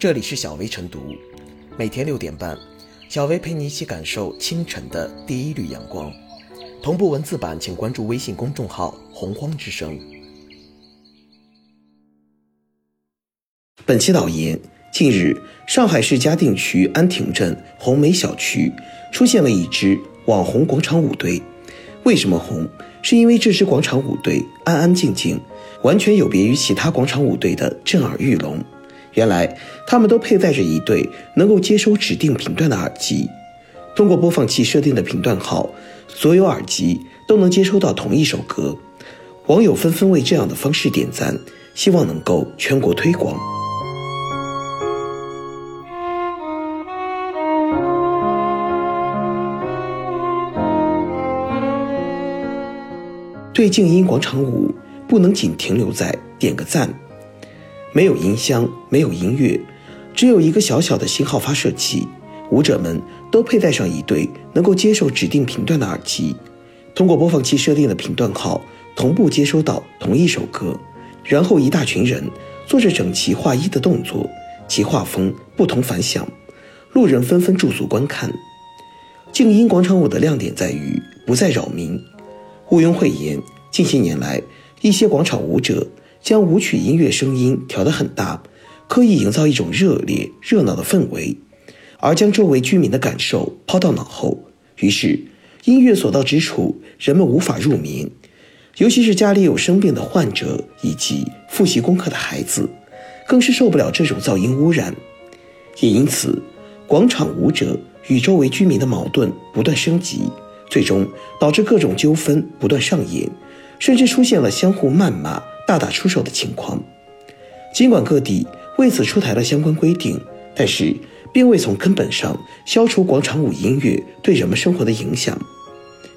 这里是小薇晨读，每天六点半，小薇陪你一起感受清晨的第一缕阳光。同步文字版，请关注微信公众号“洪荒之声”。本期导言：近日，上海市嘉定区安亭镇红梅小区出现了一支网红广场舞队。为什么红？是因为这支广场舞队安安静静，完全有别于其他广场舞队的震耳欲聋。原来，他们都佩戴着一对能够接收指定频段的耳机，通过播放器设定的频段号，所有耳机都能接收到同一首歌。网友纷纷为这样的方式点赞，希望能够全国推广。对静音广场舞，不能仅停留在点个赞。没有音箱，没有音乐，只有一个小小的信号发射器。舞者们都佩戴上一对能够接受指定频段的耳机，通过播放器设定的频段号，同步接收到同一首歌。然后，一大群人做着整齐划一的动作，其画风不同凡响，路人纷纷驻足观看。静音广场舞的亮点在于不再扰民。毋庸讳言，近些年来，一些广场舞者。将舞曲音乐声音调得很大，刻意营造一种热烈热闹的氛围，而将周围居民的感受抛到脑后。于是，音乐所到之处，人们无法入眠，尤其是家里有生病的患者以及复习功课的孩子，更是受不了这种噪音污染。也因此，广场舞者与周围居民的矛盾不断升级，最终导致各种纠纷不断上演，甚至出现了相互谩骂。大打出手的情况，尽管各地为此出台了相关规定，但是并未从根本上消除广场舞音乐对人们生活的影响。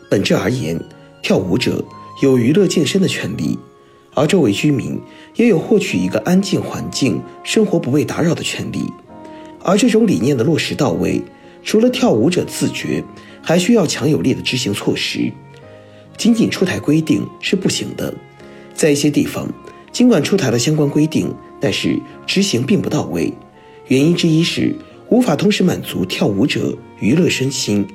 本质而言，跳舞者有娱乐健身的权利，而周围居民也有获取一个安静环境、生活不被打扰的权利。而这种理念的落实到位，除了跳舞者自觉，还需要强有力的执行措施。仅仅出台规定是不行的。在一些地方，尽管出台了相关规定，但是执行并不到位。原因之一是无法同时满足跳舞者娱乐身心、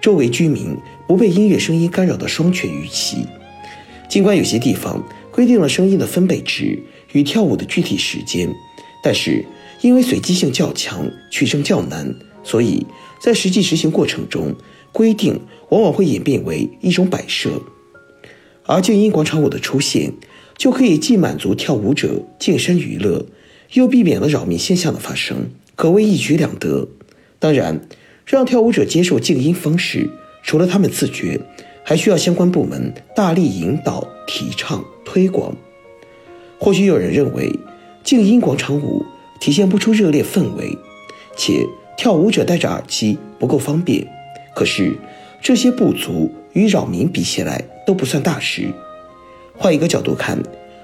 周围居民不被音乐声音干扰的双全预期。尽管有些地方规定了声音的分贝值与跳舞的具体时间，但是因为随机性较强、取证较难，所以在实际执行过程中，规定往往会演变为一种摆设。而静音广场舞的出现，就可以既满足跳舞者健身娱乐，又避免了扰民现象的发生，可谓一举两得。当然，让跳舞者接受静音方式，除了他们自觉，还需要相关部门大力引导、提倡、推广。或许有人认为，静音广场舞体现不出热烈氛围，且跳舞者戴着耳机不够方便。可是，这些不足与扰民比起来。都不算大事。换一个角度看，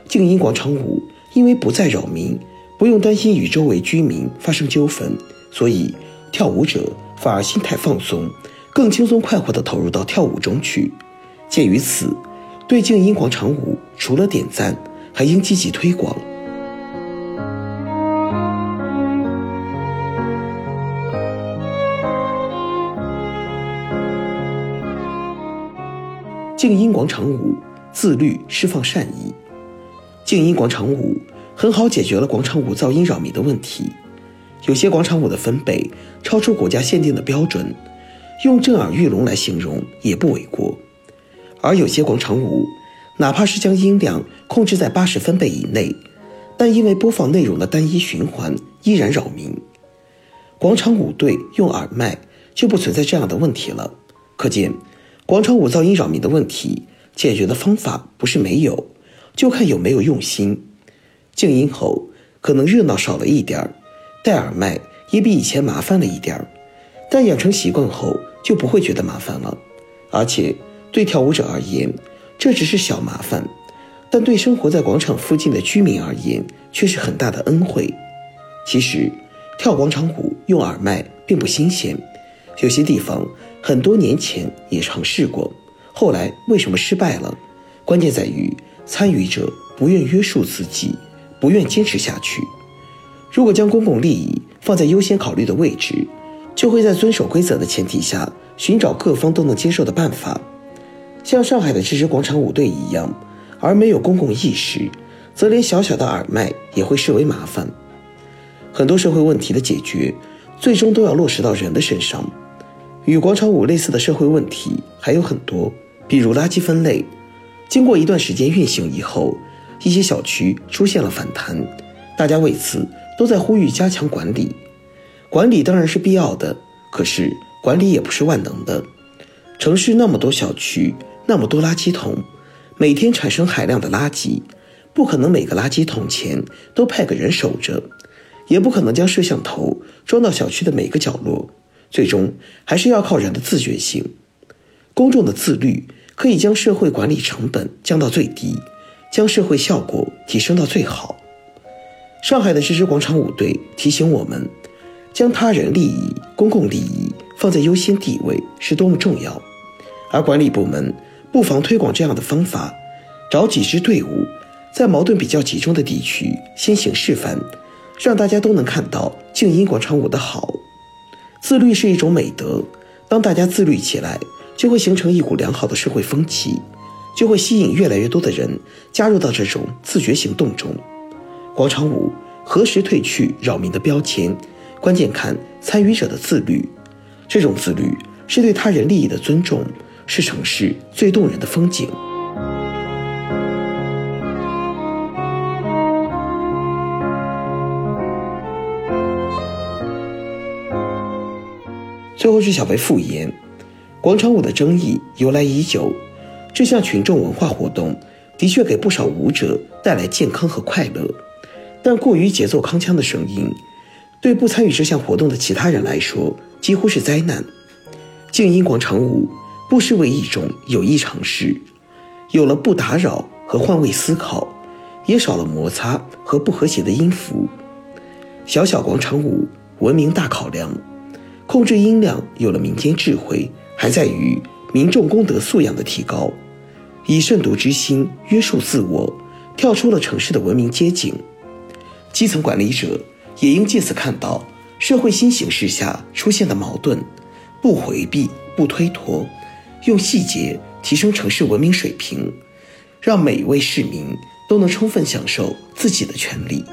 静音广场舞因为不再扰民，不用担心与周围居民发生纠纷，所以跳舞者反而心态放松，更轻松快活地投入到跳舞中去。鉴于此，对静音广场舞除了点赞，还应积极推广。静音广场舞自律释放善意，静音广场舞很好解决了广场舞噪音扰民的问题。有些广场舞的分贝超出国家限定的标准，用震耳欲聋来形容也不为过。而有些广场舞，哪怕是将音量控制在八十分贝以内，但因为播放内容的单一循环依然扰民。广场舞队用耳麦就不存在这样的问题了，可见。广场舞噪音扰民的问题，解决的方法不是没有，就看有没有用心。静音后可能热闹少了一点儿，戴耳麦也比以前麻烦了一点儿，但养成习惯后就不会觉得麻烦了。而且对跳舞者而言，这只是小麻烦，但对生活在广场附近的居民而言却是很大的恩惠。其实，跳广场舞用耳麦并不新鲜。有些地方很多年前也尝试过，后来为什么失败了？关键在于参与者不愿约束自己，不愿坚持下去。如果将公共利益放在优先考虑的位置，就会在遵守规则的前提下，寻找各方都能接受的办法。像上海的这支广场舞队一样，而没有公共意识，则连小小的耳麦也会视为麻烦。很多社会问题的解决，最终都要落实到人的身上。与广场舞类似的社会问题还有很多，比如垃圾分类。经过一段时间运行以后，一些小区出现了反弹，大家为此都在呼吁加强管理。管理当然是必要的，可是管理也不是万能的。城市那么多小区，那么多垃圾桶，每天产生海量的垃圾，不可能每个垃圾桶前都派个人守着，也不可能将摄像头装到小区的每个角落。最终还是要靠人的自觉性，公众的自律可以将社会管理成本降到最低，将社会效果提升到最好。上海的这支广场舞队提醒我们，将他人利益、公共利益放在优先地位是多么重要。而管理部门不妨推广这样的方法，找几支队伍，在矛盾比较集中的地区先行示范，让大家都能看到静音广场舞的好。自律是一种美德，当大家自律起来，就会形成一股良好的社会风气，就会吸引越来越多的人加入到这种自觉行动中。广场舞何时褪去扰民的标签，关键看参与者的自律。这种自律是对他人利益的尊重，是城市最动人的风景。最后是小贝复言，广场舞的争议由来已久，这项群众文化活动的确给不少舞者带来健康和快乐，但过于节奏铿锵的声音，对不参与这项活动的其他人来说几乎是灾难。静音广场舞不失为一种有益尝试，有了不打扰和换位思考，也少了摩擦和不和谐的音符。小小广场舞，文明大考量。控制音量有了民间智慧，还在于民众公德素养的提高，以慎独之心约束自我，跳出了城市的文明街景。基层管理者也应借此看到社会新形势下出现的矛盾，不回避，不推脱，用细节提升城市文明水平，让每一位市民都能充分享受自己的权利。